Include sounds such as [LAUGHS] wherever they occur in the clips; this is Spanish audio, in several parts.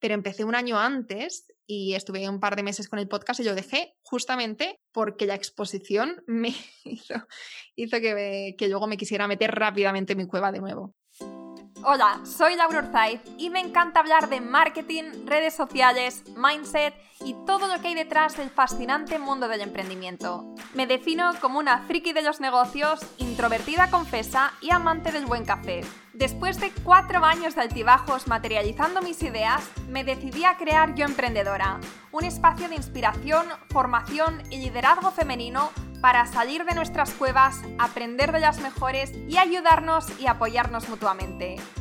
pero empecé un año antes y estuve un par de meses con el podcast y lo dejé justamente porque la exposición [LAUGHS] me hizo, que luego me quisiera meter rápidamente en mi cueva de nuevo. Hola, soy Laura Orzaiz y me encanta hablar de marketing, redes sociales, mindset y todo lo que hay detrás del fascinante mundo del emprendimiento. Me defino como una friki de los negocios, introvertida confesa y amante del buen café. Después de cuatro años de altibajos materializando mis ideas, me decidí a crear Yo Emprendedora, un espacio de inspiración, formación y liderazgo femenino para salir de nuestras cuevas, aprender de las mejores y ayudarnos y apoyarnos mutuamente.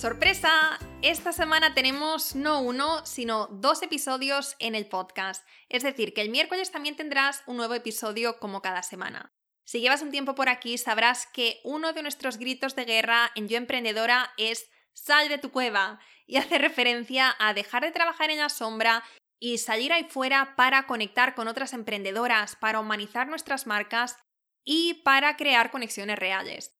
¡Sorpresa! Esta semana tenemos no uno, sino dos episodios en el podcast. Es decir, que el miércoles también tendrás un nuevo episodio como cada semana. Si llevas un tiempo por aquí, sabrás que uno de nuestros gritos de guerra en Yo Emprendedora es sal de tu cueva y [LAUGHS] hace referencia a dejar de trabajar en la sombra y salir ahí fuera para conectar con otras emprendedoras, para humanizar nuestras marcas y para crear conexiones reales.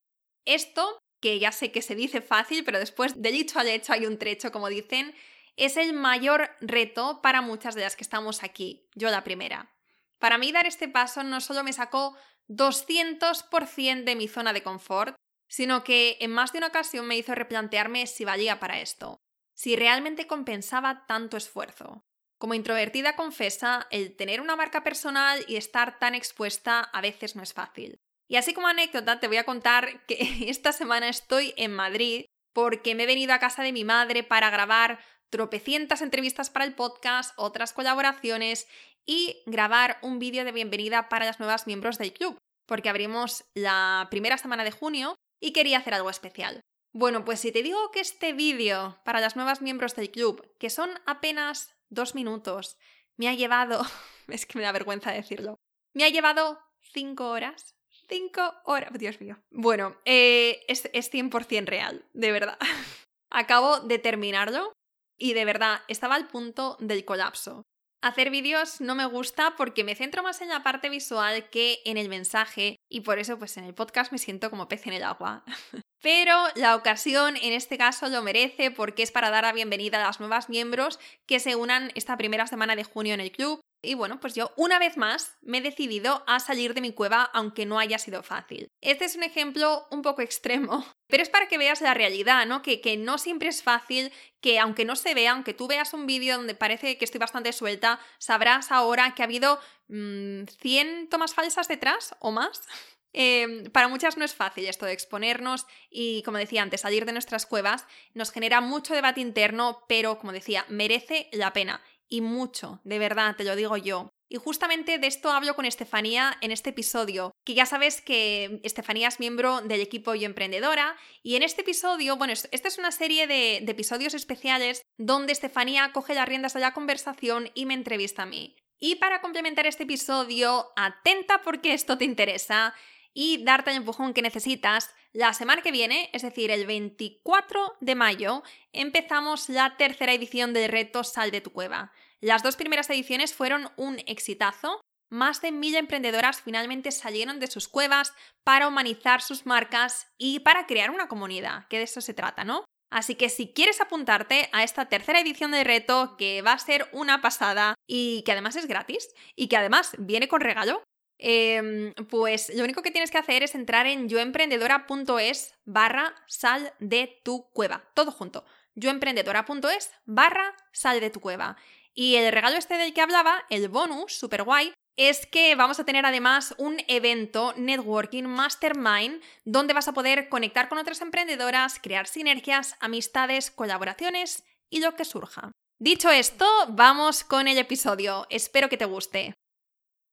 Esto que ya sé que se dice fácil, pero después de dicho al hecho hay un trecho, como dicen, es el mayor reto para muchas de las que estamos aquí, yo la primera. Para mí dar este paso no solo me sacó 200% de mi zona de confort, sino que en más de una ocasión me hizo replantearme si valía para esto, si realmente compensaba tanto esfuerzo. Como introvertida confesa, el tener una marca personal y estar tan expuesta a veces no es fácil. Y así como anécdota te voy a contar que [LAUGHS] esta semana estoy en Madrid porque me he venido a casa de mi madre para grabar tropecientas entrevistas para el podcast, otras colaboraciones y grabar un vídeo de bienvenida para las nuevas miembros del club, porque abrimos la primera semana de junio y quería hacer algo especial. Bueno, pues si te digo que este vídeo para las nuevas miembros del club, que son apenas dos minutos, me ha llevado, [LAUGHS] es que me da vergüenza decirlo, me ha llevado cinco horas, Cinco horas. Dios mío. Bueno, eh, es, es 100% real, de verdad. [LAUGHS] Acabo de terminarlo y de verdad estaba al punto del colapso. Hacer vídeos no me gusta porque me centro más en la parte visual que en el mensaje y por eso pues en el podcast me siento como pez en el agua. [LAUGHS] Pero la ocasión en este caso lo merece porque es para dar la bienvenida a las nuevas miembros que se unan esta primera semana de junio en el club y bueno, pues yo una vez más me he decidido a salir de mi cueva aunque no haya sido fácil. Este es un ejemplo un poco [LAUGHS] extremo, pero es para que veas la realidad, ¿no? Que, que no siempre es fácil, que aunque no se vea, aunque tú veas un vídeo donde parece que estoy bastante suelta, sabrás ahora que ha habido 100 mm, tomas falsas detrás o más. [LAUGHS] Em, para muchas no es fácil esto de exponernos y, como decía antes, salir de nuestras cuevas nos genera mucho debate interno, pero, como decía, merece la pena y mucho, de verdad, te lo digo yo. Y justamente de esto hablo con Estefanía en este episodio, que ya sabes que Estefanía es miembro del equipo Yo Emprendedora, y en este episodio, bueno, esta es una serie de, de episodios especiales donde Estefanía coge las riendas de la conversación y me entrevista a mí. Y para complementar este episodio, atenta porque esto te interesa y darte el empujón que necesitas, la semana que viene, es decir, el 24 de mayo, empezamos la tercera edición del reto Sal de tu cueva. Las dos primeras ediciones fueron un exitazo. Más de mil emprendedoras finalmente salieron de sus cuevas para humanizar sus marcas y para crear una comunidad, que de eso se trata, ¿no? Así que si quieres apuntarte a esta tercera edición del reto, que va a ser una pasada y que además es gratis y que además viene con regalo, Em, pues lo único que tienes que hacer es entrar en yoemprendedora.es barra sal de tu cueva. Todo junto. yoemprendedora.es barra sal de tu cueva. Y el regalo este del que hablaba, el bonus, super guay, es que vamos a tener además un evento networking mastermind donde vas a poder conectar con otras emprendedoras, crear sinergias, amistades, colaboraciones y lo que surja. Dicho esto, vamos con el episodio. Espero que te guste.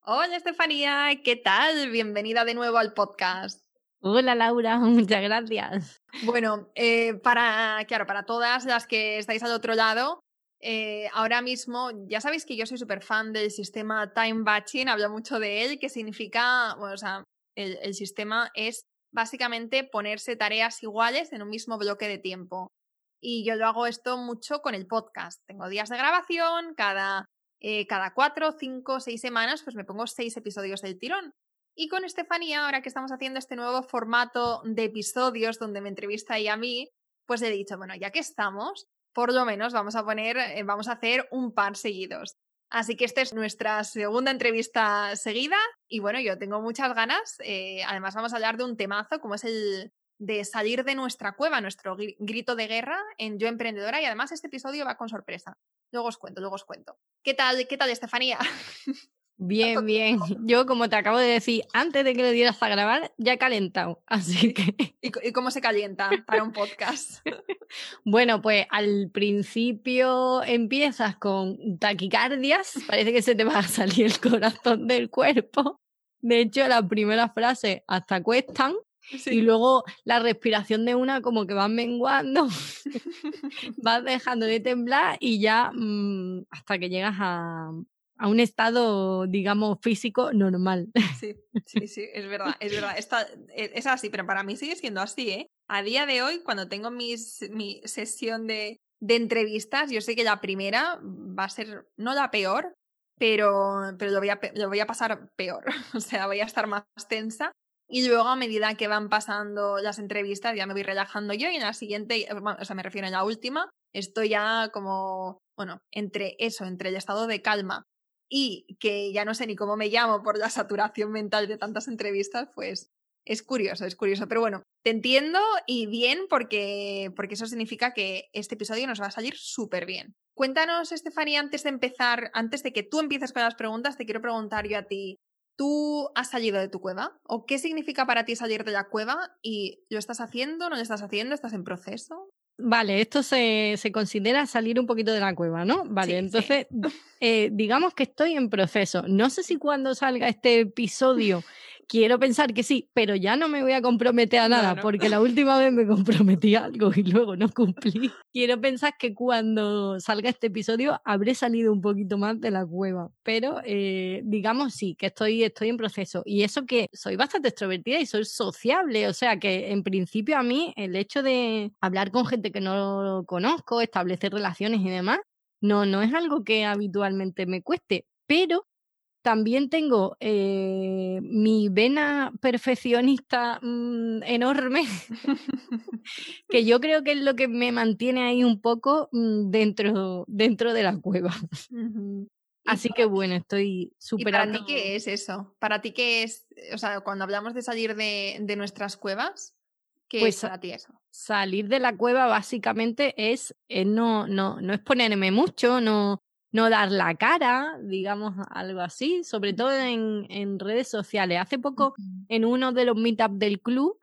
Hola Estefanía, ¿qué tal? Bienvenida de nuevo al podcast. Hola Laura, [LAUGHS] muchas gracias. Bueno, eh, para, claro, para todas las que estáis al otro lado, eh, ahora mismo ya sabéis que yo soy súper fan del sistema time batching, hablo mucho de él, que significa, bueno, o sea, el sistema es básicamente ponerse tareas iguales en un mismo bloque de tiempo. Y yo lo hago esto mucho con el podcast. Tengo días de grabación, cada, eh, cada cuatro, cinco, seis semanas, pues me pongo seis episodios del tirón. Y con Estefanía, ahora que estamos haciendo este nuevo formato de episodios donde me entrevista ella a mí, pues he dicho, bueno, ya que estamos, por lo menos vamos a poner, eh, vamos a hacer un par seguidos. Así que esta es nuestra segunda entrevista seguida y bueno, yo tengo muchas ganas. Eh, además vamos a hablar de un temazo como es el de salir de nuestra cueva, nuestro grito de guerra en Yo Emprendedora y además este episodio va con sorpresa. Luego os cuento, luego os cuento. ¿Qué tal, qué tal Estefanía? [LAUGHS] Bien, bien. [LAUGHS] Yo, como te acabo de decir, antes de que lo dieras a grabar, ya he calentado. [LAUGHS] Así que. ¿Y, cómo se calienta para un podcast? [LAUGHS] bueno, pues al principio empiezas con taquicardias, parece que se te va a salir el corazón del cuerpo. De hecho, la primera frase hasta cuestan. Y luego la respiración de una como que va menguando, vas dejando de temblar y ya mm, hasta que llegas a, a un estado, digamos, físico normal. Sí, sí, sí, es verdad, es verdad. E, es así, pero para mí sigue siendo así, ¿eh? A día de hoy, cuando tengo mis, mi sesión de, de entrevistas, yo sé que la primera va a ser, no la peor, pero, pero lo, voy a, lo voy a pasar peor. [LAUGHS] O sea, voy a estar más tensa. Y luego, a medida que van pasando las entrevistas, ya me voy relajando yo. Y en la siguiente, o sea, me refiero a la última, estoy ya como, bueno, entre eso, entre el estado de calma y que ya no sé ni cómo me llamo por la saturación mental de tantas entrevistas, pues es curioso, es curioso. Pero bueno, te entiendo y bien porque, porque eso significa que este episodio nos va a salir súper bien. Cuéntanos, Estefanía, antes de empezar, antes de que tú empieces con las preguntas, te quiero preguntar yo a ti, ¿tú has salido de tu cueva? ¿O qué significa para ti salir de la cueva? ¿Y lo estás haciendo? ¿No lo estás haciendo? ¿Estás en proceso? Vale, esto se, se, considera salir un poquito de la cueva, ¿no? Vale, entonces, eh, digamos que estoy en proceso. No sé si cuando salga este episodio [LAUGHS] quiero pensar que sí, pero ya no me voy a comprometer a nada, porque la última vez me comprometí a algo y luego no cumplí. [LAUGHS] Quiero pensar que cuando salga este episodio habré salido un poquito más de la cueva, pero eh, digamos sí, que estoy, estoy en proceso. Y eso que soy bastante extrovertida y soy sociable, o sea que en principio a mí el hecho de hablar con gente que no conozco, establecer relaciones y demás, no, no es algo que habitualmente me cueste, pero también tengo eh, mi vena perfeccionista mm, enorme, [LAUGHS] que yo creo que es lo que me mantiene ahí un poco mm, dentro, dentro de la cueva. Así que bueno, estoy superando. ¿Y para ti qué es eso? ¿Para ti qué es? O sea, cuando hablamos de salir de, de nuestras cuevas, ¿qué pues, es para ti eso? Salir de la cueva básicamente es, es no, no, no exponerme mucho, no, no dar la cara, digamos algo así, sobre todo en, en redes sociales. Hace poco, en uno de los meetups del club,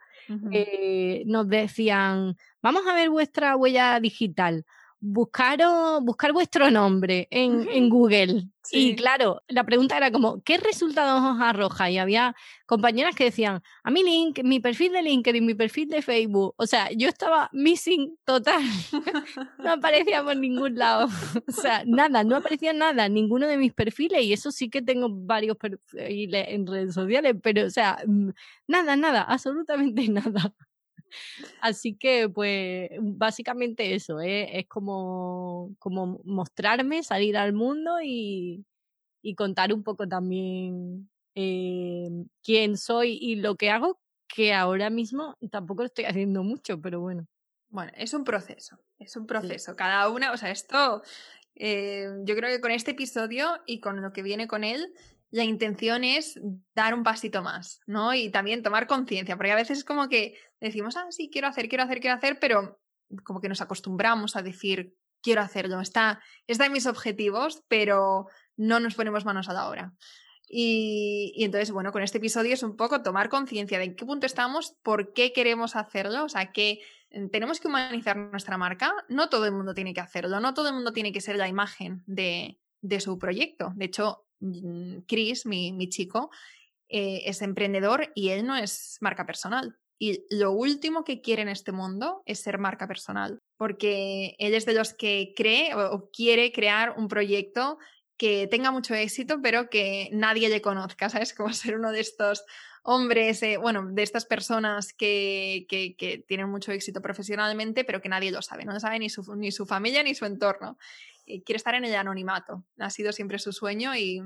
eh, nos decían, vamos a ver vuestra huella digital buscaros, buscar vuestro nombre en, en Google. Y claro, la pregunta era como, ¿qué resultados os arroja? Y había compañeras que decían, a mi link, mi perfil de LinkedIn, mi perfil de Facebook. O sea, yo estaba missing total. [LAUGHS] no aparecía por ningún lado. [LAUGHS] o sea, nada, no aparecía nada, ninguno de mis perfiles. Y eso sí que tengo varios perfiles en redes sociales, pero o sea, mm, nada, nada, absolutamente [LAUGHS] nada. Así que, pues, básicamente eso, ¿eh? es como, como mostrarme, salir al mundo y, y contar un poco también eh, quién soy y lo que hago, que ahora mismo tampoco lo estoy haciendo mucho, pero bueno. Bueno, es un proceso, es un proceso. Cada una, o sea, esto, eh, yo creo que con este episodio y con lo que viene con él, la intención es dar un pasito más, ¿no? Y también tomar conciencia, porque a veces es como que decimos, ah, sí, quiero hacer, quiero hacer, quiero hacer, pero como que nos acostumbramos a decir, quiero hacerlo, está, está en mis objetivos, pero no nos ponemos manos a la obra. Y, entonces, bueno, con este episodio es un poco tomar conciencia de en qué punto estamos, por qué queremos hacerlo, o sea, que tenemos que humanizar nuestra marca, no todo el mundo tiene que hacerlo, no todo el mundo tiene que ser la imagen de, de su proyecto. De hecho, Mm, Chris, mi, mi chico, eh, es emprendedor y él no es marca personal. Y lo último que quiere en este mundo es ser marca personal, porque él es de los que cree o, quiere crear un proyecto que tenga mucho éxito, pero que nadie le conozca, ¿sabes? [LAUGHS] Como ser uno de estos hombres, eh, bueno, de estas personas que, que, tienen mucho éxito profesionalmente, pero que nadie lo sabe, no lo sabe ni su, ni su familia ni su entorno. quiere estar en el anonimato, ha sido siempre su sueño y,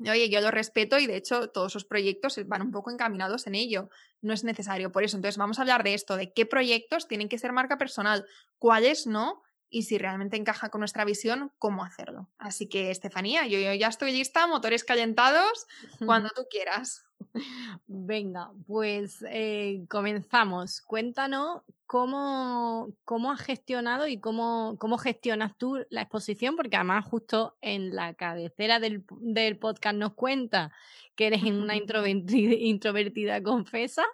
Oye, yo lo respeto y de hecho todos sus proyectos van un poco encaminados en ello. No es necesario por eso. Entonces vamos a hablar de esto, de qué proyectos tienen que ser marca personal, cuáles no y si realmente encaja con nuestra visión, cómo hacerlo. Así que, Estefanía, yo, ya estoy lista, motores calentados, [LAUGHS] cuando tú quieras. [LAUGHS] Venga, pues eh, comenzamos. Cuéntanos cómo, cómo has gestionado y cómo, cómo gestionas tú la exposición, porque además justo en la cabecera del, del podcast nos cuenta que eres una [LAUGHS] introvertida, introvertida confesa.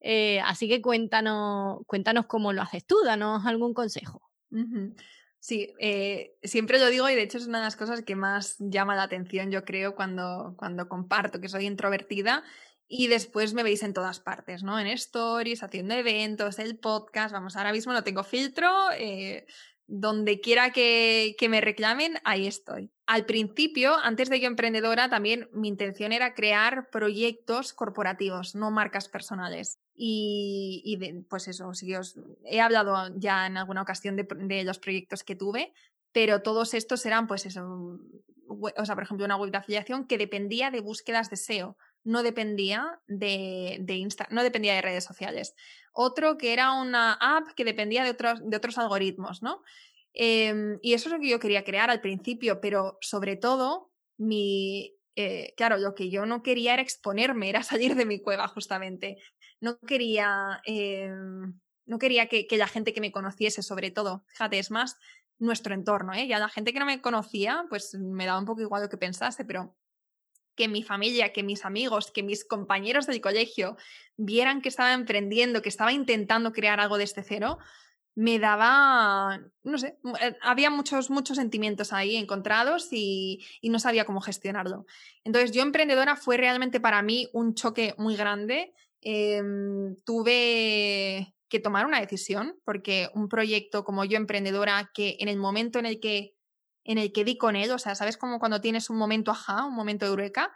Eh, así que cuéntanos, cuéntanos cómo lo haces tú, danos algún consejo. Sí, eh, siempre lo digo y de hecho es una de las cosas que más llama la atención, yo creo, cuando, cuando comparto que soy introvertida y después me veis en todas partes, ¿no? En stories, haciendo eventos, el podcast, vamos, ahora mismo no tengo filtro, eh, donde quiera que, que, me reclamen, ahí estoy. Al principio, antes de yo emprendedora, también mi intención era crear proyectos corporativos, no marcas personales. Y, pues eso, sí, os he hablado ya en alguna ocasión de, los proyectos que tuve, pero todos estos eran, pues eso, o sea, por ejemplo, una web de afiliación que dependía de búsquedas de SEO, no dependía de, de Insta, no dependía de redes sociales. Otro que era una app que dependía de otros, de otros algoritmos, ¿no? Em, y eso es lo que yo quería crear al principio, pero sobre todo, mi, eh, claro, lo que yo no quería era exponerme, era salir de mi cueva justamente no quería, em, no quería que, la gente que me conociese, sobre todo, fíjate, es más nuestro entorno, ¿eh? Ya la gente que no me conocía, pues me daba un poco igual lo que pensase, pero que mi familia, que mis amigos, que mis compañeros del colegio vieran que estaba emprendiendo, que estaba intentando crear algo desde cero, me daba, no sé, eh, había muchos, muchos sentimientos ahí encontrados y, y, no sabía cómo gestionarlo. Entonces, yo emprendedora fue realmente para mí un choque muy grande. Em, tuve que tomar una decisión porque un proyecto como yo emprendedora que en el momento en el que en el que di con él, o sea, sabes como cuando tienes un momento ajá, un momento eureka,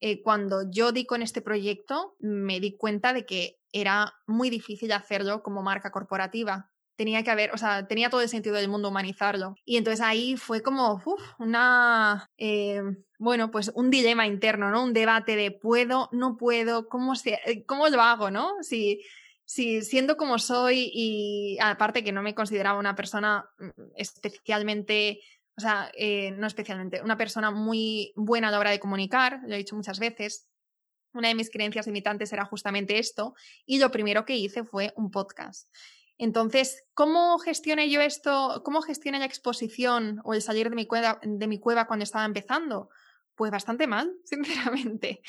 eh, cuando yo di con este proyecto me di cuenta de que era muy difícil hacerlo como marca corporativa tenía que haber, o sea, tenía todo el sentido del mundo humanizarlo. Y entonces ahí fue como una, eh, bueno, pues un dilema interno, ¿no? Un debate de puedo, no puedo, ¿cómo, se, eh, cómo lo hago, ¿no? Si, si siendo como soy y aparte que no me consideraba una persona mm, especialmente, o sea, eh, no especialmente, una persona muy buena a la hora de comunicar, lo he dicho muchas veces, una de mis creencias limitantes era justamente esto y lo primero que hice fue un podcast. Entonces, ¿cómo gestioné yo esto? ¿Cómo gestioné la exposición o el salir de mi cueva, de mi cueva cuando estaba empezando? Pues bastante mal, [LAUGHS] sinceramente.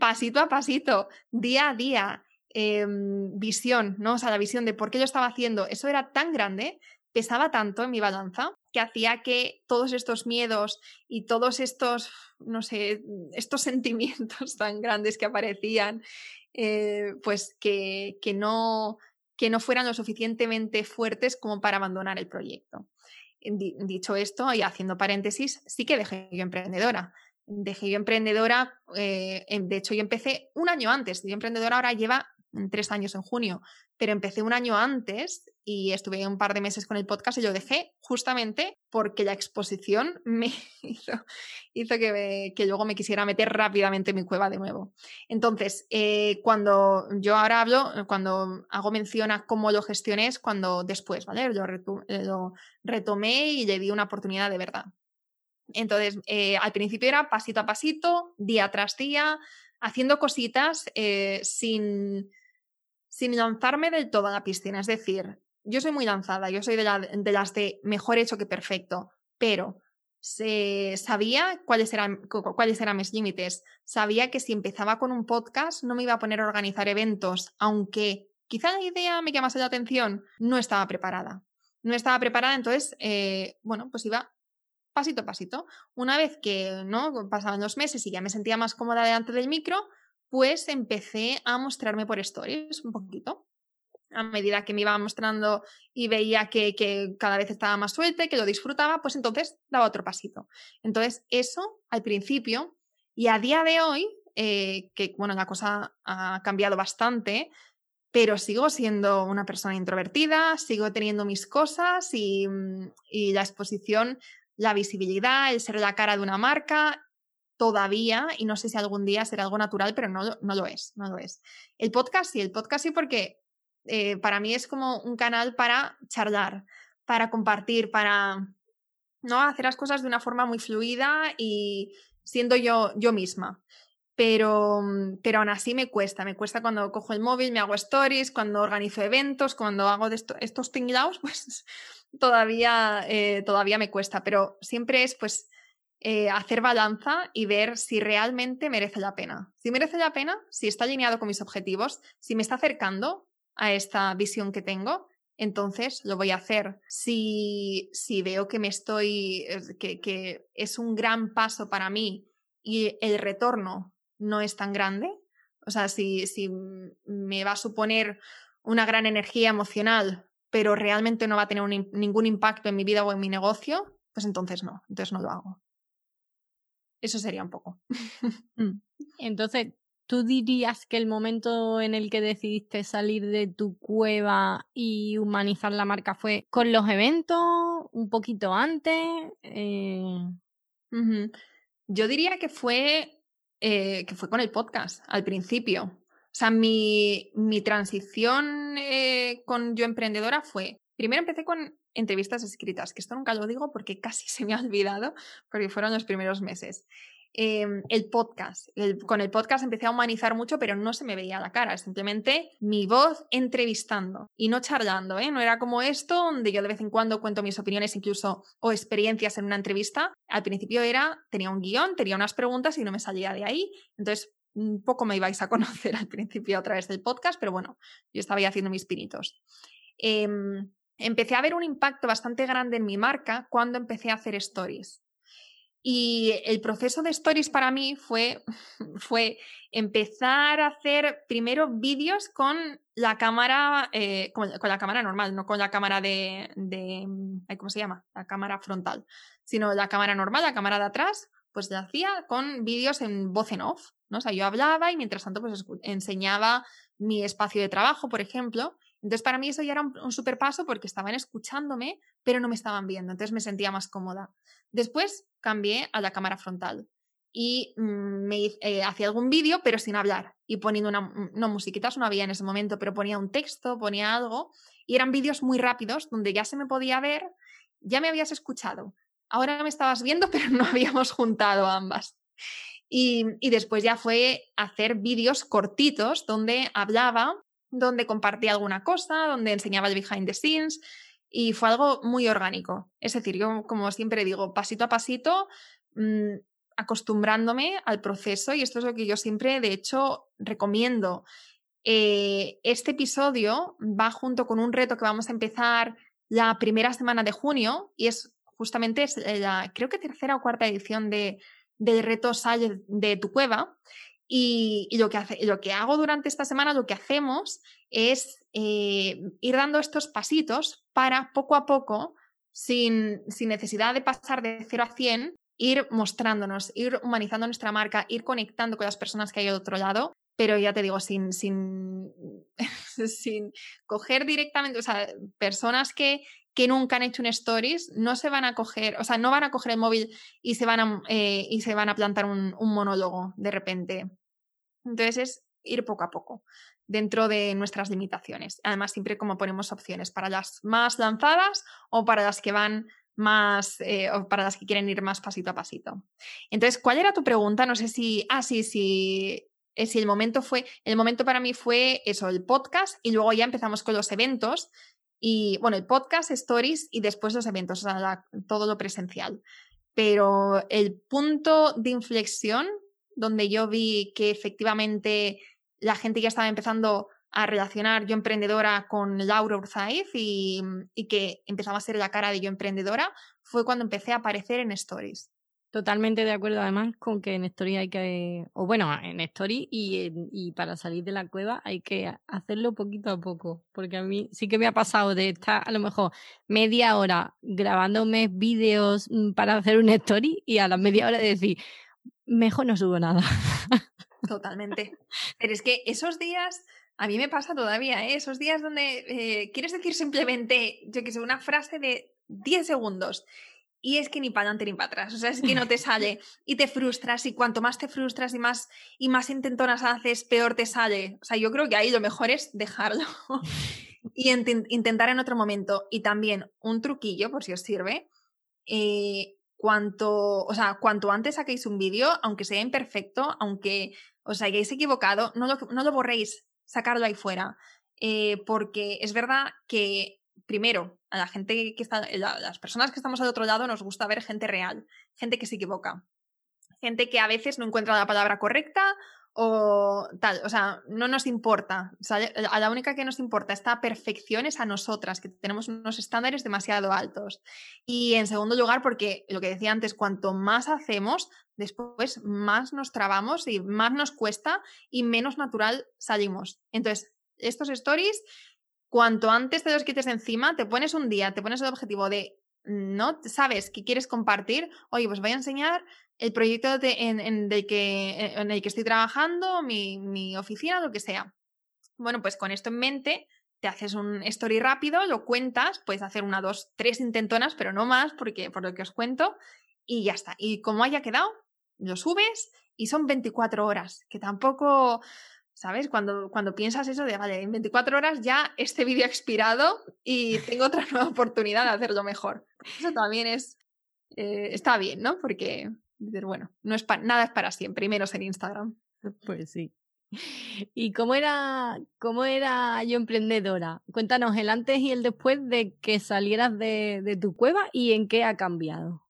Pasito a pasito, día a día, em, visión, ¿no? O sea, la visión de por qué yo estaba haciendo, eso era tan grande, pesaba tanto en mi balanza, que hacía que todos estos miedos y todos estos, no sé, estos sentimientos [LAUGHS] tan grandes que aparecían, eh, pues que, que no, que no fueran lo suficientemente fuertes como para abandonar el proyecto. Dicho esto, y haciendo paréntesis, sí que dejé yo emprendedora. Dejé yo emprendedora, eh, de hecho yo empecé un año antes, yo emprendedora ahora lleva tres años en junio, pero empecé un año antes y estuve un par de meses con el podcast y lo dejé justamente porque la exposición [LAUGHS] me hizo, que, que, luego me quisiera meter rápidamente en mi cueva de nuevo. Entonces, eh, cuando yo ahora hablo, cuando hago mención a cómo lo gestioné es cuando después, ¿vale? Lo, lo retomé y le di una oportunidad de verdad. Entonces, eh, al principio era pasito a pasito, día tras día, haciendo cositas eh, sin, sin lanzarme del todo a la piscina. Es decir, yo soy muy lanzada, yo soy de, las de mejor hecho que perfecto, pero se sabía cuáles eran, cuáles eran mis límites. Sabía que si empezaba con un podcast no me iba a poner a organizar eventos, aunque quizá la idea me llamase la atención, no estaba preparada. No estaba preparada, entonces, eh, bueno, pues iba pasito a pasito. Una vez que ¿no? pasaban los meses y ya me sentía más cómoda delante del micro, pues empecé a mostrarme por stories un poquito a medida que me iba mostrando y veía que, cada vez estaba más suelta que lo disfrutaba, pues entonces daba otro pasito. Entonces, eso al principio y a día de hoy, eh, que bueno, la cosa ha cambiado bastante, pero sigo siendo una persona introvertida, sigo teniendo mis cosas y, mm, y la exposición, la visibilidad, el ser la cara de una marca, todavía, y no sé si algún día será algo natural, pero no, no lo es, no lo es. El podcast sí, el podcast sí porque eh, para mí es como un canal para charlar, para compartir, para ¿no? hacer las cosas de una forma muy fluida y siendo yo, yo misma. Pero, pero aún así me cuesta, me cuesta cuando cojo el móvil, me hago stories, cuando organizo eventos, cuando hago de estos tinglados, [LAUGHS] pues todavía, eh, todavía me cuesta, pero siempre es pues eh, hacer balanza y ver si realmente merece la pena. Si merece la pena, si está alineado con mis objetivos, si me está acercando a esta visión que tengo, entonces lo voy a hacer. Si, si veo que me estoy, que, que es un gran paso para mí y el retorno no es tan grande, o sea, si, si me va a suponer una gran energía emocional, pero realmente no va a tener ningún impacto en mi vida o en mi negocio, pues entonces no, entonces no lo hago. Eso sería un poco. [LAUGHS] Mm. Entonces, ¿Tú dirías que el momento en el que decidiste salir de tu cueva y humanizar la marca fue con los eventos, un poquito antes? Eh... Yo diría que fue, eh, que fue con el podcast al principio. O sea, mi, mi transición eh, con Yo Emprendedora fue, primero empecé con entrevistas escritas, que esto nunca lo digo porque casi [LAUGHS] se me ha olvidado, porque fueron los primeros meses. Em, el podcast. con el podcast empecé a humanizar mucho, pero no se me veía la cara, simplemente mi voz entrevistando y no charlando, ¿eh? No era como esto, donde yo de vez en cuando cuento mis opiniones incluso o experiencias en una entrevista. Al principio era, tenía un guion, tenía unas preguntas y no me salía de ahí. Entonces, un poco me ibais a [LAUGHS] conocer al principio a través del podcast, pero bueno, yo estaba haciendo mis pinitos. Em, empecé a ver un impacto bastante grande en mi marca cuando empecé a hacer stories. Y el proceso de stories para mí fue, [LAUGHS] fue empezar a hacer primero vídeos con la cámara, eh, con, la cámara normal, no con la cámara de, de, ¿cómo se llama? La cámara frontal, sino la cámara normal, la cámara de atrás, pues la hacía con vídeos en voz en off, ¿no? O sea, yo hablaba y mientras tanto pues enseñaba mi espacio de trabajo, por ejemplo, entonces, para mí eso ya era un, super paso porque estaban escuchándome, pero no me estaban viendo. Entonces me sentía más cómoda. Después cambié a la cámara frontal y mm, me eh, hacía algún vídeo, pero sin hablar y poniendo una, mm, no, musiquitas no había en ese momento, pero ponía un texto, ponía algo y eran vídeos muy rápidos donde ya se me podía ver, ya me habías escuchado, ahora me estabas viendo, [LAUGHS] pero no habíamos juntado ambas. Y, y después ya fue hacer vídeos cortitos donde hablaba donde compartía alguna cosa, donde enseñaba el behind the scenes y fue algo muy orgánico. Es decir, yo como siempre digo, pasito a pasito, mm, acostumbrándome al proceso y esto es lo que yo siempre, de hecho, recomiendo. Eh, este episodio va junto con un reto que vamos a empezar la primera semana de junio y es justamente la, creo que tercera o cuarta edición de, del reto Sal de tu cueva y, lo, que hago durante esta semana, lo que hacemos es eh, ir dando estos pasitos para poco a poco, sin, necesidad de pasar de 0 a 100, ir mostrándonos, ir humanizando nuestra marca, ir conectando con las personas que hay al otro lado, pero ya te digo, sin, [LAUGHS] coger directamente, o sea, personas que, nunca han hecho un stories no se van a coger, o sea, no van a coger el móvil y se van a, eh, plantar un monólogo de repente. Entonces es ir poco a poco dentro de nuestras limitaciones. Además, siempre como ponemos opciones para las más lanzadas o para las que van más, eh, o para las que quieren ir más pasito a pasito. Entonces, ¿cuál era tu pregunta? No sé si, ah, sí, sí, eh, si el momento fue, el momento para mí fue eso, el podcast y luego ya empezamos con los eventos y, bueno, el podcast, stories y después los eventos, o sea, todo lo presencial. Pero el punto de inflexión donde yo vi que efectivamente la gente ya estaba empezando a relacionar yo emprendedora con Laura Urzaiz y, y, que empezaba a ser la cara de yo emprendedora, fue cuando empecé a aparecer en stories. Totalmente de acuerdo además con que en Story hay que, o bueno, en Story y, y para salir de la cueva hay que hacerlo poquito a poco, porque a mí sí que me ha pasado de estar a lo mejor media hora grabándome vídeos mm, para hacer un Story y a la media hora de decir, mejor no subo nada. Totalmente. [LAUGHS] Pero es que esos días, a mí me pasa todavía, ¿eh? esos días donde eh, quieres decir simplemente, yo que sé, una frase de 10 segundos y es que ni para adelante ni para atrás, o sea, es que no te sale [LAUGHS] y te frustras y cuanto más te frustras y más, y más intentonas haces, peor te sale. O sea, yo creo que ahí lo mejor es dejarlo [LAUGHS] y intentar en otro momento. Y también un truquillo, por si os sirve, eh, cuanto, o sea, cuanto antes saquéis un vídeo, aunque sea imperfecto, aunque os hayáis equivocado, no lo, no lo borréis, sacarlo ahí fuera. Eh, porque es verdad que primero, a la gente que está, las personas que estamos al otro lado nos gusta ver gente real, gente que se equivoca, gente que a veces no encuentra la palabra correcta o tal, o sea, no nos importa, a la única que nos importa esta perfección es a nosotras, que tenemos unos estándares demasiado altos. Y en segundo lugar, porque lo que decía antes, cuanto más hacemos, después más nos trabamos y más nos cuesta y menos natural salimos. Entonces, estos stories cuanto antes te los quites encima, te pones un día, te pones el objetivo de no sabes que quieres compartir, oye, pues voy a enseñar el proyecto en, el que, en el que estoy trabajando, mi, mi oficina, lo que sea. Bueno, pues con esto en mente, te haces un story rápido, lo cuentas, puedes hacer una, dos, tres intentonas, pero no más, porque por lo que os cuento, y ya está. Y como haya quedado, lo subes y son 24 horas, que tampoco, ¿Sabes? Cuando, cuando piensas eso de, vale, en 24 horas ya este vídeo ha expirado y tengo otra [LAUGHS] nueva oportunidad de hacerlo mejor. Eso también es, eh, está bien, ¿no? Porque, bueno, no es nada es para siempre, y menos en Instagram. [LAUGHS] Pues sí. ¿Y cómo era, cómo era yo emprendedora? Cuéntanos el antes y el después de que salieras de, de tu cueva y en qué ha cambiado.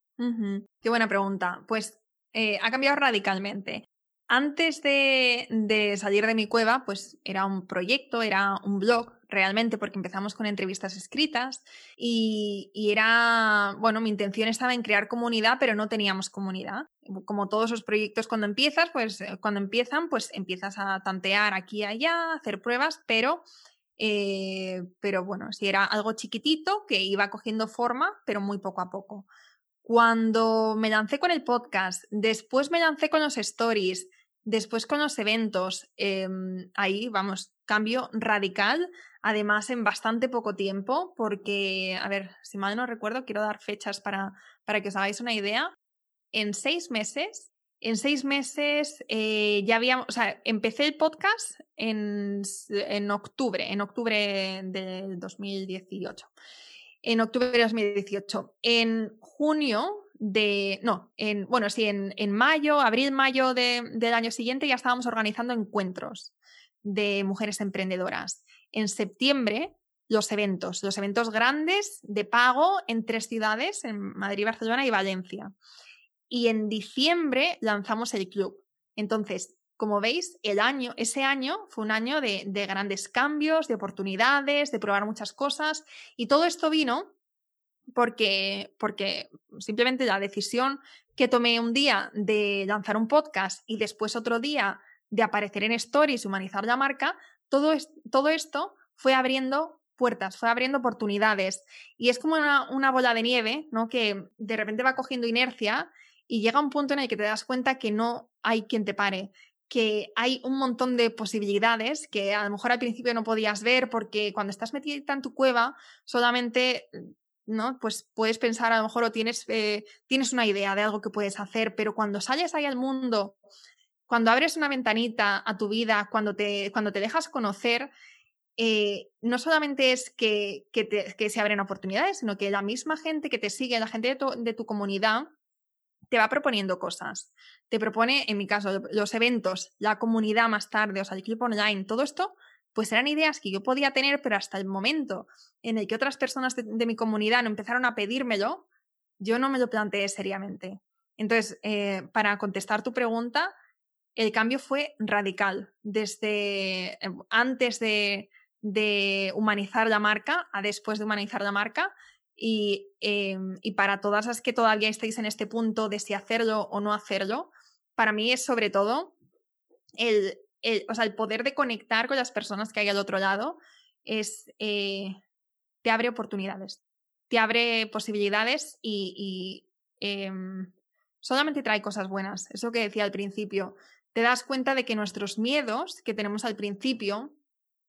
Qué buena pregunta. Pues eh, ha cambiado radicalmente. Antes de, salir de mi cueva, pues era un proyecto, era un blog realmente, porque empezamos con entrevistas escritas y, era, bueno, mi intención estaba en crear comunidad, pero no teníamos comunidad. Como todos los proyectos cuando empiezas, pues eh, cuando empiezan, pues empiezas a tantear aquí y allá, hacer pruebas, pero eh, pero bueno, si era algo chiquitito que iba cogiendo forma, pero muy poco a poco. Cuando me lancé con el podcast, después me lancé con los stories, Después con los eventos, em, ahí vamos, cambio radical, además en bastante poco tiempo, porque, a ver, si mal no recuerdo, quiero dar fechas para, para que os hagáis una idea. En seis meses, en seis meses eh, ya había, o sea, empecé el podcast en, en octubre, en octubre del 2018. En octubre de 2018. En junio de, no, en, bueno, sí, en, en mayo, abril, mayo del año siguiente ya estábamos organizando encuentros de mujeres emprendedoras. En septiembre, los eventos, los eventos grandes de pago en tres ciudades, en Madrid, Barcelona y Valencia. Y en diciembre lanzamos el club. Entonces, como veis, el año, ese año fue un año de, de grandes cambios, de oportunidades, de probar muchas cosas. Y todo esto vino porque, porque simplemente la decisión que tomé un día de lanzar un podcast y después otro día de aparecer en stories, humanizar la marca, todo, todo esto fue abriendo puertas, fue abriendo oportunidades. Y es como una, una, bola de nieve, ¿no? Que de repente va cogiendo inercia y llega un punto en el que te das cuenta que no hay quien te pare, que hay un montón de posibilidades que a lo mejor al principio no podías ver porque cuando estás metida en tu cueva solamente ¿no? Pues puedes pensar a lo mejor o tienes, eh, tienes una idea de algo que puedes hacer, pero cuando sales ahí al mundo, cuando abres una ventanita a tu vida, cuando te, cuando te dejas conocer, eh, no solamente es que, que, se abren oportunidades, sino que la misma gente que te sigue, la gente de tu, de tu comunidad, te va proponiendo cosas. Te propone, en mi caso, los eventos, la comunidad más tarde, o sea, el clip online, todo esto pues eran ideas que yo podía tener, pero hasta el momento en el que otras personas de, mi comunidad no empezaron a pedírmelo, yo no me lo planteé seriamente. Entonces, eh, para contestar tu pregunta, el cambio fue radical. Desde eh, antes de, humanizar la marca a después de humanizar la marca, em, y para todas las que todavía estáis en este punto de si hacerlo o no hacerlo, para mí es sobre todo el, o sea, el poder de conectar con las personas que hay al otro lado, es, eh, te abre oportunidades, te abre posibilidades y, em, solamente trae cosas buenas. Eso que decía al principio, te das cuenta de que nuestros miedos que tenemos al principio,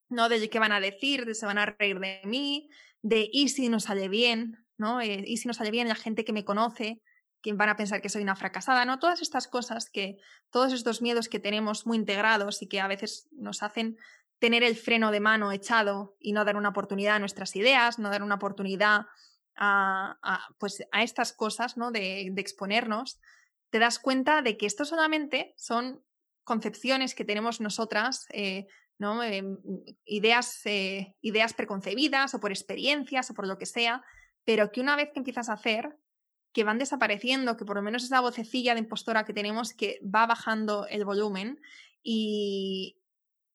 ¿no? De qué van a decir, de se van a reír de mí, de y si nos sale bien, ¿no? Eh, y si nos sale bien la gente que me conoce, que van a pensar que soy una fracasada, ¿no? Todas estas cosas que, todos estos miedos que tenemos muy integrados y que a veces nos hacen tener el freno de mano echado y no dar una oportunidad a nuestras ideas, no dar una oportunidad a, pues, a estas cosas, ¿no? De, exponernos, te das cuenta de que esto solamente son concepciones que tenemos nosotras, eh, ¿no? Eh, ideas, eh, ideas preconcebidas o por experiencias o por lo que sea, pero que una vez que empiezas a hacer, que van desapareciendo, que por lo menos esa vocecilla de impostora que tenemos que va bajando el volumen y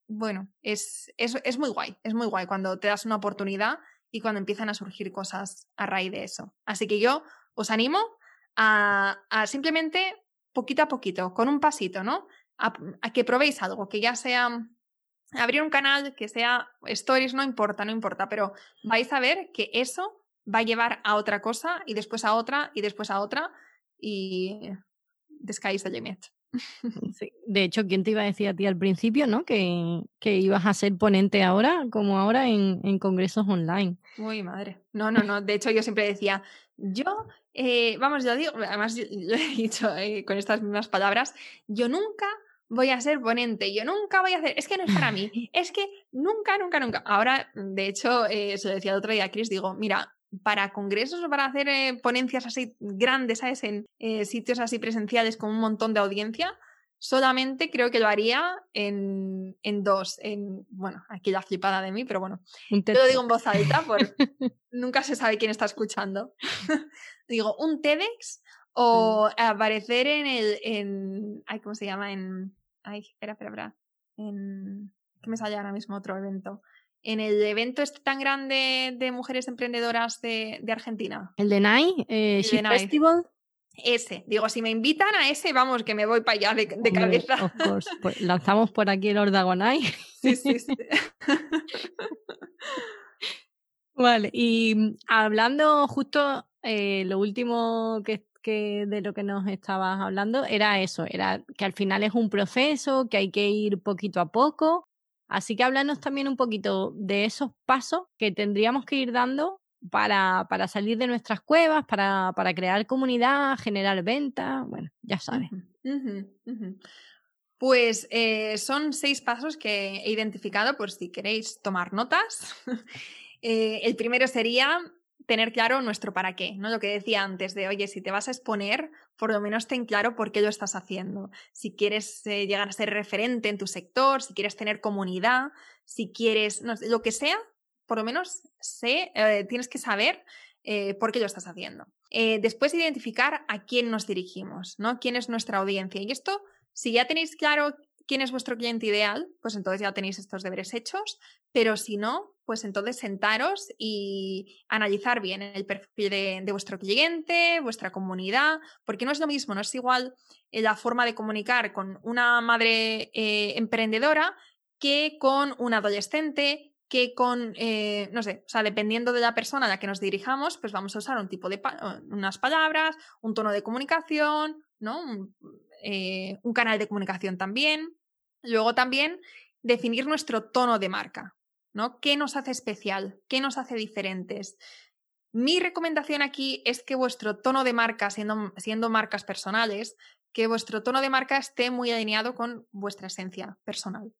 bueno, es, es, es muy guay, es muy guay cuando te das una oportunidad y cuando empiezan a surgir cosas a raíz de eso. Así que yo os animo a, simplemente poquito a poquito, con un pasito, ¿no? A, que probéis algo, que ya sea abrir un canal, que sea stories, no importa, no importa, pero vais a ver que eso va a llevar a otra cosa y después a otra y después a otra y the sky is the limit. [LAUGHS] De hecho, ¿quién te iba a decir a ti al principio, no? Que, que ibas a ser ponente ahora, como ahora en, en, congresos online. Uy, madre. No, no, no. De hecho, yo siempre decía, yo, eh, vamos, yo digo, además yo, he dicho eh, con estas mismas palabras, yo nunca voy a ser ponente, yo nunca voy a hacer, es que no es para mí, [LAUGHS] es que nunca, nunca, nunca. Ahora, de hecho, eh, se lo decía el otro día a Chris, digo, mira, para congresos o para hacer eh, ponencias así grandes, ¿sabes? En eh, sitios así presenciales con un montón de audiencia, solamente creo que lo haría en, en dos. En, bueno, aquí la flipada de mí, pero bueno. Yo lo digo en voz alta, por [LAUGHS] nunca se sabe quién está escuchando. [LAUGHS] digo, un TEDx o aparecer en el. En, ay, ¿Cómo se llama? En. Ay, espera, espera, espera. En. ¿Qué me sale ahora mismo otro evento? En el evento este tan grande de mujeres emprendedoras de, Argentina. El de NAI, eh, Festival. Ese, digo, si me invitan a ese, vamos, que me voy para allá de, cabeza. Pues [LAUGHS] lanzamos por aquí el Ordagonai. Sí, sí, sí. [LAUGHS] vale, y mm, hablando justo, eh, lo último que, que, de lo que nos estabas hablando era eso, era que al final es un proceso, que hay que ir poquito a poco Así que háblanos también un poquito de esos pasos que tendríamos que ir dando para, para salir de nuestras cuevas, para, para, crear comunidad, generar ventas, bueno, ya sabes. Pues eh, son seis pasos que he identificado por si queréis tomar notas. [LAUGHS] Eh, el primero sería tener claro nuestro para qué, ¿no? Lo que decía antes de, oye, si te vas a exponer, por lo menos ten claro por qué lo estás haciendo. Si quieres eh, llegar a ser referente en tu sector, si quieres tener comunidad, si quieres, no, lo que sea, por lo menos sé, eh, tienes que saber eh, por qué lo estás haciendo. después identificar a quién nos dirigimos, ¿no? ¿Quién es nuestra audiencia? Y esto, si ya tenéis claro quién es vuestro cliente ideal, pues entonces ya tenéis estos deberes hechos, pero si no, pues entonces sentaros y analizar bien el perfil de, vuestro cliente, vuestra comunidad, porque no es lo mismo, no es igual eh, la forma de comunicar con una madre eh, emprendedora que con un adolescente, que con, eh, no sé, o sea, dependiendo de la persona a la que nos dirijamos, pues vamos a usar un tipo de, unas palabras, un tono de comunicación, ¿no? un canal de comunicación también. Luego también definir nuestro tono de marca, ¿no? ¿Qué nos hace especial? ¿Qué nos hace diferentes? Mi recomendación aquí es que vuestro tono de marca, siendo, siendo marcas personales, que vuestro tono de marca esté muy alineado con vuestra esencia personal.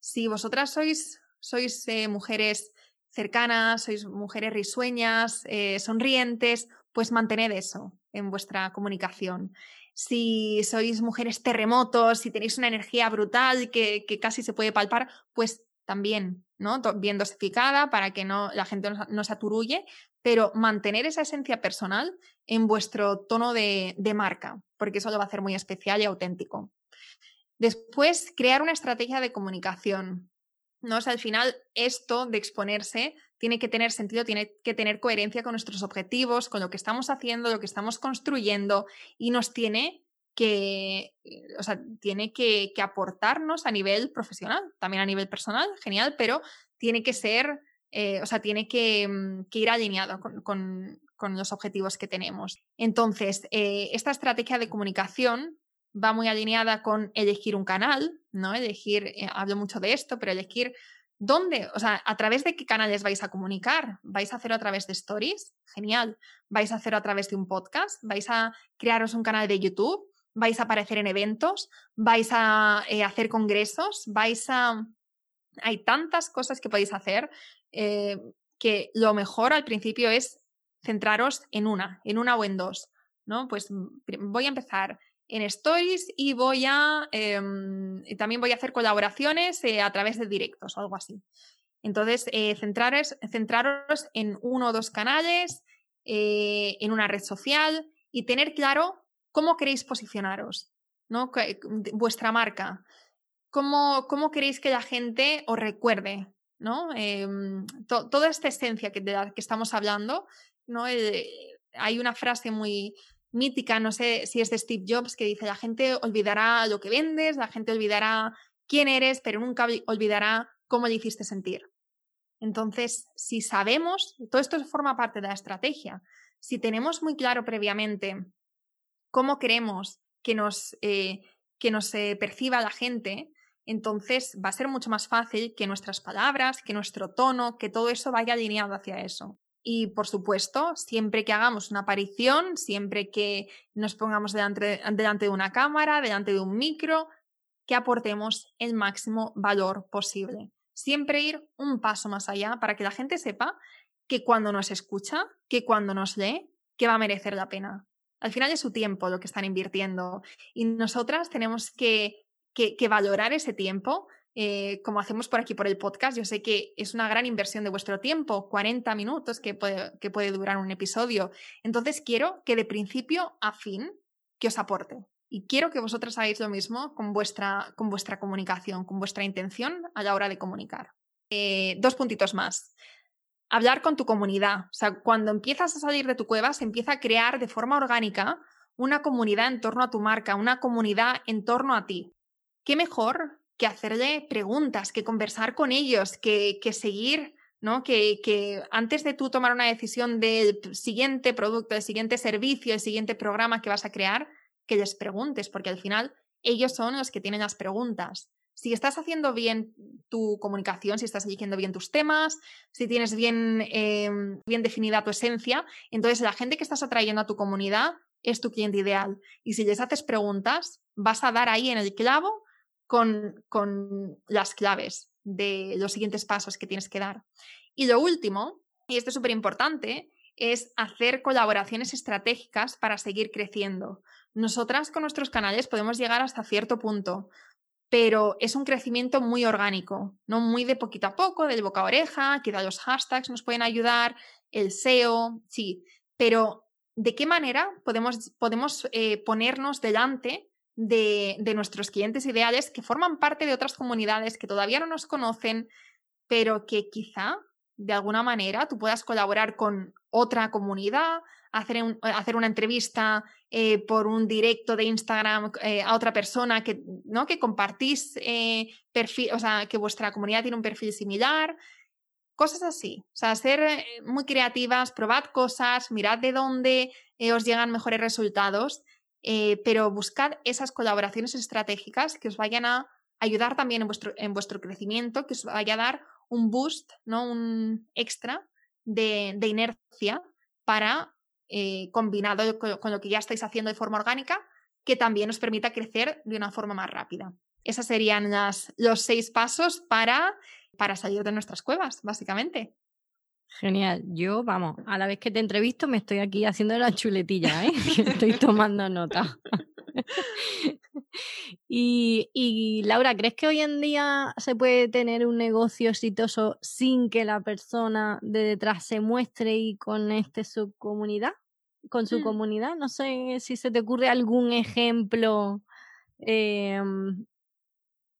Si vosotras sois, sois eh, mujeres cercanas, sois mujeres risueñas, eh, sonrientes, pues mantened eso en vuestra comunicación si sois mujeres terremotos, si tenéis una energía brutal que, casi se puede palpar, pues también, ¿no? Bien dosificada para que no, la gente no, se aturulle, pero mantener esa esencia personal en vuestro tono de, marca, porque eso lo va a hacer muy especial y auténtico. Después, crear una estrategia de comunicación. ¿no? al final, esto de exponerse tiene que tener sentido, tiene que tener coherencia con nuestros objetivos, con lo que estamos haciendo, lo que estamos construyendo y nos tiene que, o sea, tiene que, aportarnos a nivel profesional, también a nivel personal, genial, pero tiene que ser, eh, o sea, tiene que, mm, ir alineado con, los objetivos que tenemos. Entonces, eh, esta estrategia de comunicación va muy alineada con elegir un canal, ¿no? Elegir, eh, hablo mucho de esto, pero elegir dónde, o sea, a través de qué canales vais a comunicar. ¿Vais a hacerlo a través de stories? Genial. ¿Vais a hacerlo a través de un podcast? ¿Vais a crearos un canal de YouTube? ¿Vais a aparecer en eventos? ¿Vais a eh, hacer congresos? ¿Vais a... Hay tantas cosas que podéis hacer eh, que lo mejor al principio es centraros en una, en una o en dos. ¿no? Pues mm, voy a empezar en Stories y voy a em, también voy a hacer colaboraciones eh, a través de directos o algo así. Entonces, eh, centraros, centraros, en uno o dos canales, eh, en una red social y tener claro cómo queréis posicionaros, ¿no? vuestra marca. ¿Cómo, cómo queréis que la gente os recuerde? ¿no? Em, toda esta esencia que, de la que estamos hablando, ¿no? hay una frase muy, mítica, no sé si es de Steve Jobs, que dice, la gente olvidará lo que vendes, la gente olvidará quién eres, pero nunca olvidará cómo le hiciste sentir. Entonces, si sabemos, todo esto forma parte de la estrategia, si tenemos muy claro previamente cómo queremos que nos, eh, que nos eh, perciba la gente, entonces va a ser mucho más fácil que nuestras palabras, que nuestro tono, que todo eso vaya alineado hacia eso. Y por supuesto, siempre que hagamos una aparición, siempre que nos pongamos delante, delante de una cámara, delante de un micro, que aportemos el máximo valor posible. Siempre ir un paso más allá para que la gente sepa que cuando nos escucha, que cuando nos lee, que va a merecer la pena. Al final es su tiempo lo que están invirtiendo y nosotras tenemos que, que, que valorar ese tiempo eh, como hacemos por aquí por el podcast, yo sé que es una gran inversión de vuestro tiempo, 40 minutos que puede, que puede durar un episodio. Entonces quiero que de principio a fin que os aporte. Y quiero que vosotros hagáis lo mismo con vuestra, con vuestra comunicación, con vuestra intención a la hora de comunicar. Eh, dos puntitos más. Hablar con tu comunidad. O sea, cuando empiezas a salir de tu cueva, se empieza a crear de forma orgánica una comunidad en torno a tu marca, una comunidad en torno a ti. ¿Qué mejor que hacerle preguntas, que conversar con ellos, que, que seguir, ¿no? Que, que, antes de tú tomar una decisión del siguiente producto, del siguiente servicio, el siguiente programa que vas a crear, que les preguntes, porque al final ellos son los que tienen las preguntas. Si estás haciendo bien tu comunicación, si estás eligiendo bien tus temas, si tienes bien, em, bien definida tu esencia, entonces la gente que estás atrayendo a tu comunidad es tu cliente ideal. Y si les haces preguntas, vas a dar ahí en el clavo con, las claves de los siguientes pasos que tienes que dar. Y lo último, y esto es súper importante, es hacer colaboraciones estratégicas para seguir creciendo. Nosotras con nuestros canales podemos llegar hasta cierto punto, pero es un crecimiento muy orgánico, no muy de poquito a poco, del boca a oreja, quizá los hashtags nos pueden ayudar, el SEO, sí, pero ¿de qué manera podemos, podemos eh, ponernos delante de, nuestros clientes ideales que forman parte de otras comunidades que todavía no nos conocen, pero que quizá de alguna manera tú puedas colaborar con otra comunidad, hacer, hacer una entrevista eh, por un directo de Instagram eh, a otra persona que, ¿no? que compartís eh, perfil, o sea, que vuestra comunidad tiene un perfil similar. Cosas así, o sea, ser muy creativas, probad cosas, mirad de dónde os llegan mejores resultados eh, pero buscad esas colaboraciones estratégicas que os vayan a ayudar también en vuestro, en vuestro crecimiento, que os vaya a dar un boost, ¿no? un extra de, inercia para, eh, combinado con, lo que ya estáis haciendo de forma orgánica, que también os permita crecer de una forma más rápida. Esos serían los seis pasos para, para salir de nuestras cuevas, básicamente. Genial. Yo, vamos, a la vez que te entrevisto me estoy aquí haciendo la chuletilla, ¿eh? [LAUGHS] estoy tomando nota. [LAUGHS] y, y, Laura, ¿crees que hoy en día se puede tener un negocio exitoso sin que la persona de detrás se muestre y conecte su comunidad? Con su mm. comunidad. No sé si se te ocurre algún ejemplo em,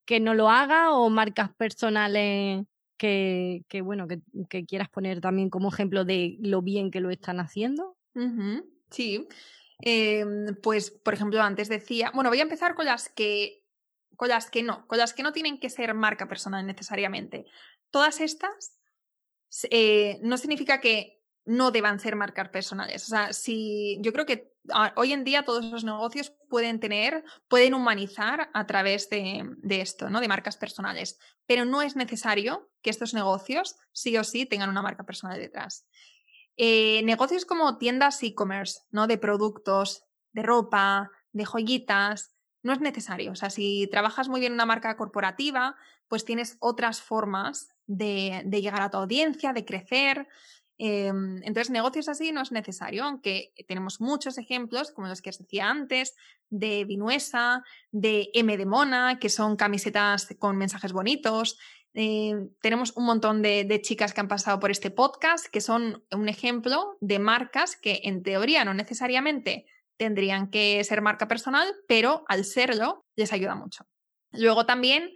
que no lo haga o marcas personales que, que bueno, que, que, quieras poner también como ejemplo de lo bien que lo están haciendo. Sí. Em, pues, por ejemplo, antes decía, bueno, voy a empezar con las que, con las que no, con las que no tienen que ser marca personal necesariamente. Todas estas eh, no significa que no deban ser marcas personales. O sea, si yo creo que hoy en día todos los negocios pueden tener, pueden humanizar a través de, esto, ¿no? De marcas personales. Pero no es necesario que estos negocios sí o sí tengan una marca personal detrás. Eh, negocios como tiendas e-commerce, ¿no? De productos, de ropa, de joyitas, no es necesario. O sea, si trabajas muy bien una marca corporativa, pues tienes otras formas de, de llegar a tu audiencia, de crecer. Em, entonces, negocios así no es necesario, aunque tenemos muchos ejemplos, como los que os decía antes, de Vinuesa, de M de Mona, que son camisetas con mensajes bonitos. Em, tenemos un montón de, de, chicas que han pasado por este podcast, que son un ejemplo de marcas que en teoría no necesariamente tendrían que ser marca personal, pero al serlo les ayuda mucho. Luego también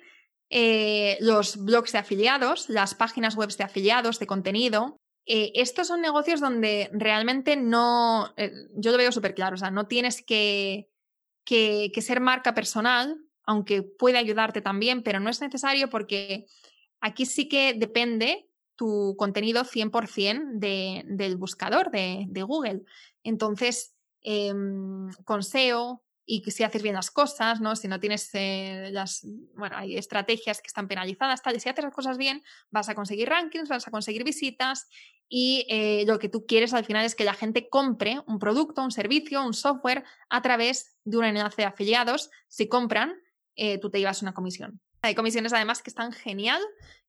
eh, los blogs de afiliados, las páginas web de afiliados de contenido, eh, estos son negocios donde realmente no, eh, yo lo veo súper claro, o sea, no tienes que, que, ser marca personal, aunque puede ayudarte también, pero no es necesario porque aquí sí que depende tu contenido 100% de, del buscador de, de Google. Entonces, em, con SEO, y si haces bien las cosas, ¿no? Si no tienes eh, las, bueno, hay estrategias que están penalizadas, tal, y si haces las cosas bien, vas a conseguir rankings, vas a conseguir visitas y eh, lo que tú quieres al final es que la gente compre un producto, un servicio, un software a través de un enlace de afiliados. Si compran, eh, tú te llevas una comisión. Hay comisiones además que están genial.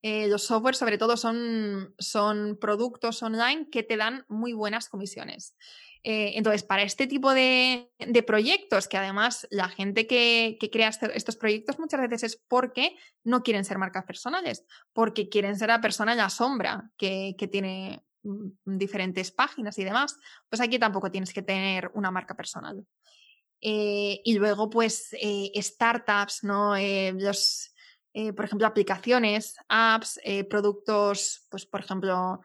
los softwares sobre todo son, son productos online que te dan muy buenas comisiones. Eh, entonces, para este tipo de, proyectos, que además la gente que, crea este, estos proyectos muchas veces es porque no quieren ser marcas personales, porque quieren ser la persona en la sombra que, tiene mm, diferentes páginas y demás, pues aquí tampoco tienes que tener una marca personal. Eh, y luego, pues, eh, startups, ¿no? los, por ejemplo, aplicaciones, apps, productos, pues, por ejemplo,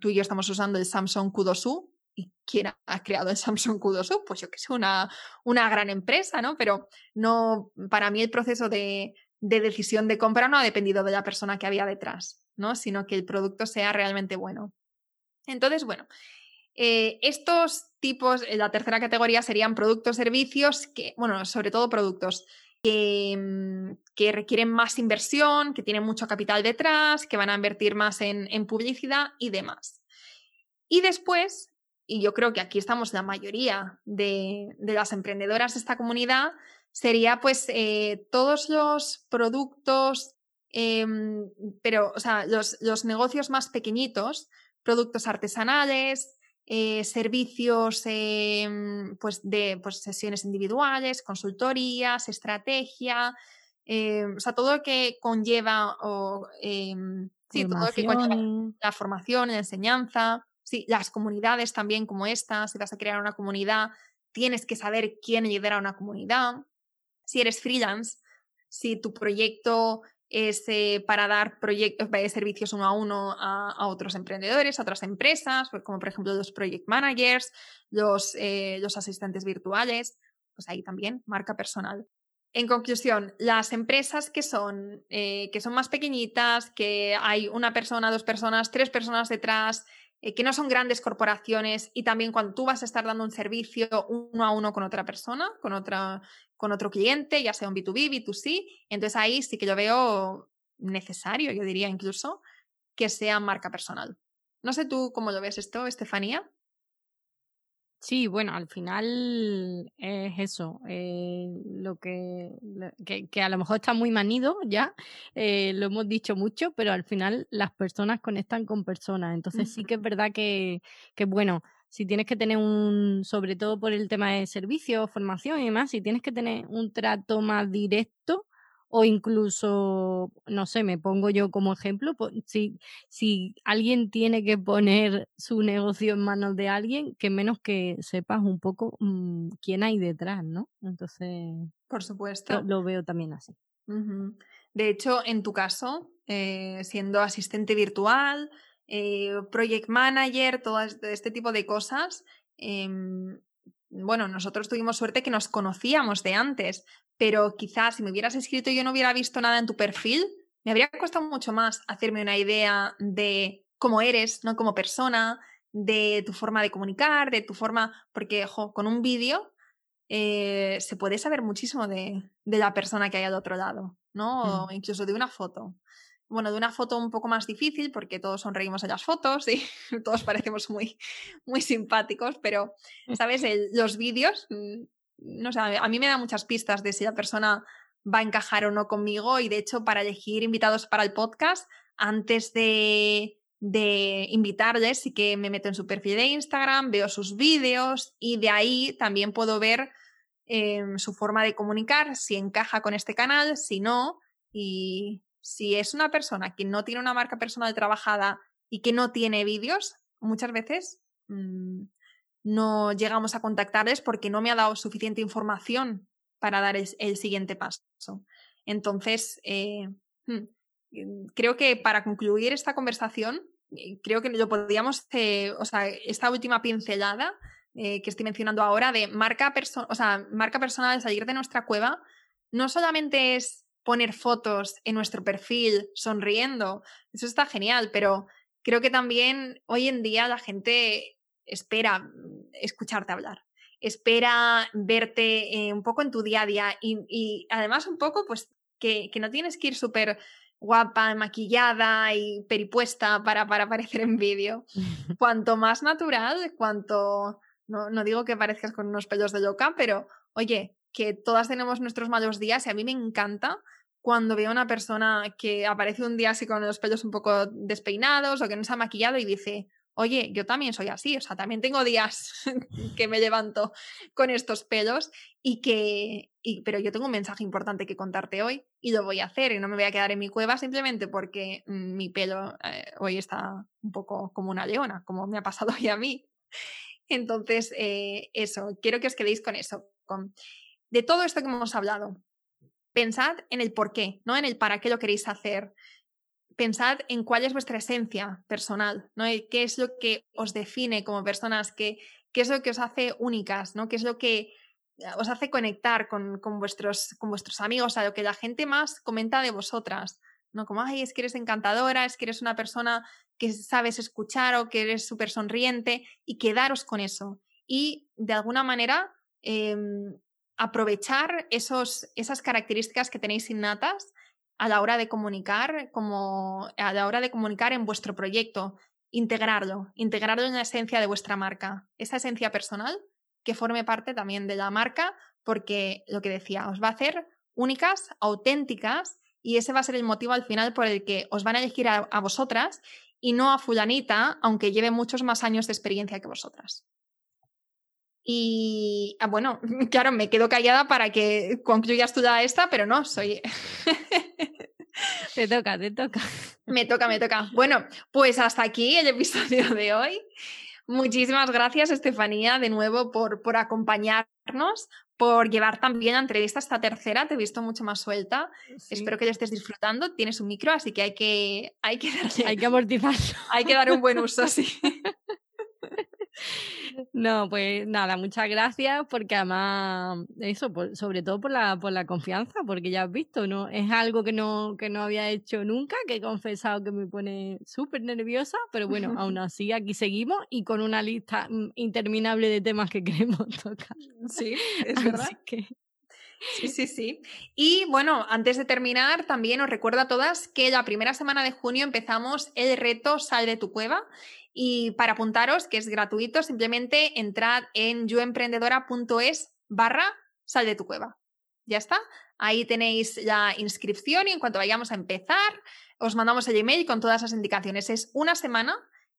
tú y yo estamos usando el Samsung Kudosu, ¿Y quién ha creado el Samsung Q2? Pues yo que sé, una, una gran empresa, ¿no? Pero no, para mí el proceso de, de, decisión de compra no ha dependido de la persona que había detrás, ¿no? Sino que el producto sea realmente bueno. Entonces, bueno, eh, estos tipos, la tercera categoría serían productos, servicios, que, bueno, sobre todo productos que, mm, que, requieren más inversión, que tienen mucho capital detrás, que van a invertir más en publicidad y demás. Y después y yo creo que aquí estamos la mayoría de, las emprendedoras de esta comunidad, sería pues eh, todos los productos, em, pero, o sea, los, negocios más pequeñitos, productos artesanales, eh, servicios em, pues de pues, sesiones individuales, consultorías, estrategia, em, o sea, todo lo que conlleva o sí, todo lo que conlleva la formación, la enseñanza. Sí, las comunidades también como esta, si vas a crear una comunidad, tienes que saber quién lidera una comunidad. Si eres freelance, si tu proyecto es eh, para dar proyectos, de servicios uno a uno a, otros emprendedores, a otras empresas, pues como por ejemplo los project managers, los, eh, los asistentes virtuales, pues ahí también marca personal. En conclusión, las empresas que son, eh, que son más pequeñitas, que hay una persona, dos personas, tres personas detrás, eh, que no son grandes corporaciones y también cuando tú vas a estar dando un servicio uno a uno con otra persona, con, otra, con otro cliente, ya sea un B2B, B2C, entonces ahí sí que yo veo necesario, yo diría incluso, que sea marca personal. No sé tú cómo lo ves esto, Estefanía. Sí, bueno, al final es eso, eh, lo que, que, a lo mejor está muy manido ya, eh, lo hemos dicho mucho, pero al final las personas conectan con personas, entonces sí que es verdad que, que bueno, si tienes que tener un, sobre todo por el tema de servicio, formación y demás, si tienes que tener un trato más directo, o incluso, no sé, me pongo yo como ejemplo, si, si alguien tiene que poner su negocio en manos de alguien, que menos que sepas un poco mm, quién hay detrás, ¿no? Entonces, por supuesto. Lo, veo también así. De hecho, en tu caso, eh, siendo asistente virtual, eh, project manager, todo este tipo de cosas, em, bueno, nosotros tuvimos suerte que nos conocíamos de antes, pero quizás si me hubieras escrito y yo no hubiera visto nada en tu perfil, me habría costado mucho más hacerme una idea de cómo eres, ¿no? Como persona, de tu forma de comunicar, de tu forma, porque con un vídeo eh, se puede saber muchísimo de, la persona que hay al otro lado, ¿no? O mm. incluso de una foto. Bueno, de una foto un poco más difícil porque todos sonreímos en las fotos y [LAUGHS] todos parecemos muy, muy simpáticos, pero, mm. ¿sabes? los vídeos, mm, no sé, a mí me da muchas pistas de si la persona va a encajar o no conmigo y de hecho para elegir invitados para el podcast, antes de, de invitarles, sí que me meto en su perfil de Instagram, veo sus vídeos y de ahí también puedo ver em, su forma de comunicar, si encaja con este canal, si no, y si es una persona que no tiene una marca personal trabajada y que no tiene vídeos, muchas veces mm, no llegamos a contactarles porque no me ha dado suficiente información para dar el, siguiente paso. Entonces, eh, hmm, creo que para concluir esta conversación, eh, creo que lo podríamos, o sea, esta última pincelada eh, que estoy mencionando ahora de marca, o sea, marca personal, salir de nuestra cueva, no solamente es poner fotos en nuestro perfil sonriendo, eso está genial, pero creo que también hoy en día la gente espera mm, escucharte hablar, espera verte un poco en tu día a día y, además un poco pues que, que no tienes que ir súper guapa, maquillada y peripuesta para, para aparecer en vídeo. [LAUGHS] Cuanto más natural, cuanto... No, no digo que parezcas con unos pelos de loca, pero oye, que todas tenemos nuestros malos días y a mí me encanta cuando veo a una persona que aparece un día así con los pelos un poco despeinados o que no se ha maquillado y dice, oye, yo también soy así, o sea, también tengo días [LAUGHS] que me levanto con estos pelos y que, pero yo tengo un mensaje importante que contarte hoy y lo voy a hacer y no me voy a quedar en mi cueva simplemente porque mi pelo eh, hoy está un poco como una leona, como me ha pasado [LAUGHS] hoy a mí. Entonces, eh, eso, quiero que os quedéis con eso. Con... De todo esto que hemos hablado, pensad en el por qué, no en el para qué lo queréis hacer pensad en cuál es vuestra esencia personal, ¿no? qué es lo que os define como personas, qué, qué es lo que os hace únicas, ¿no? qué es lo que eh, os hace conectar con, con, vuestros, con vuestros amigos, a lo que la gente más comenta de vosotras, ¿no? Como, ay, es que eres encantadora, es que eres una persona que sabes escuchar o que eres súper sonriente y quedaros con eso. Y de alguna manera em, aprovechar esos, esas características que tenéis innatas a la hora de comunicar, como a la hora de comunicar en vuestro proyecto, integrarlo, integrarlo en la esencia de vuestra marca, esa esencia personal que forme parte también de la marca, porque lo que decía, os va a hacer únicas, auténticas, y ese va a ser el motivo al final por el que os van a elegir a, a vosotras y no a fulanita, aunque lleve muchos más años de experiencia que vosotras. Y ah, bueno, [LAUGHS] claro, me quedo callada para que concluyas tú ya esta, pero no, soy. [LAUGHS] te toca, te toca. Me toca, me toca. Bueno, pues hasta aquí el episodio de hoy. Muchísimas gracias, Estefanía, de nuevo por, por acompañarnos, por llevar también a entrevista esta tercera. Te he visto mucho más suelta. Espero que ya estés disfrutando. Tienes un micro, así que hay que, hay que darle. Hay que amortizarlo. [LAUGHS] Hay que dar un buen uso, sí. No, pues nada, muchas gracias porque además, eso, sobre todo por la, por la confianza, porque ya has visto, ¿no? Es algo que no, que no había hecho nunca, que he confesado que me pone súper nerviosa, pero bueno, [LAUGHS] aún así aquí seguimos y con una lista mm, interminable de temas que [LAUGHS] queremos tocar. Sí, [LAUGHS] es verdad. que... Sí, sí, sí. Y bueno, antes de terminar, también os recuerdo a todas que la primera semana de junio empezamos el reto Sal de tu cueva y para apuntaros, que es gratuito, simplemente entrad en yoemprendedora.es barra sal de tu cueva. Ya está. Ahí tenéis la inscripción y en cuanto vayamos a empezar, os mandamos el email con todas las indicaciones. Es una semana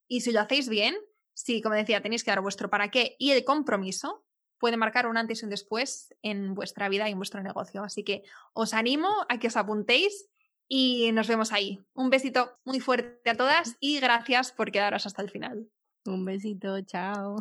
y si lo hacéis bien, si, como decía, tenéis que dar vuestro para qué y el compromiso, puede marcar un antes y un después en vuestra vida y en vuestro negocio. Así que os animo a que os apuntéis y nos vemos ahí. Un besito muy fuerte a todas [LAUGHS] y gracias por quedaros hasta el final. Un besito, chao.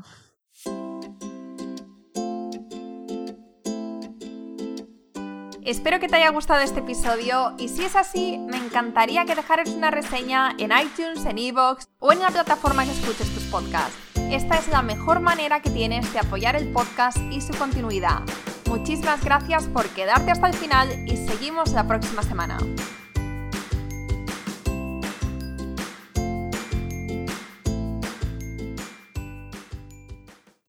Espero que te haya gustado este episodio y si es así, me encantaría que dejaras una reseña en iTunes, en Evox o en la plataforma que escuches tus podcasts. Esta es la mejor manera que tienes de apoyar el podcast y su continuidad. Muchísimas gracias por quedarte hasta el final y seguimos la próxima semana.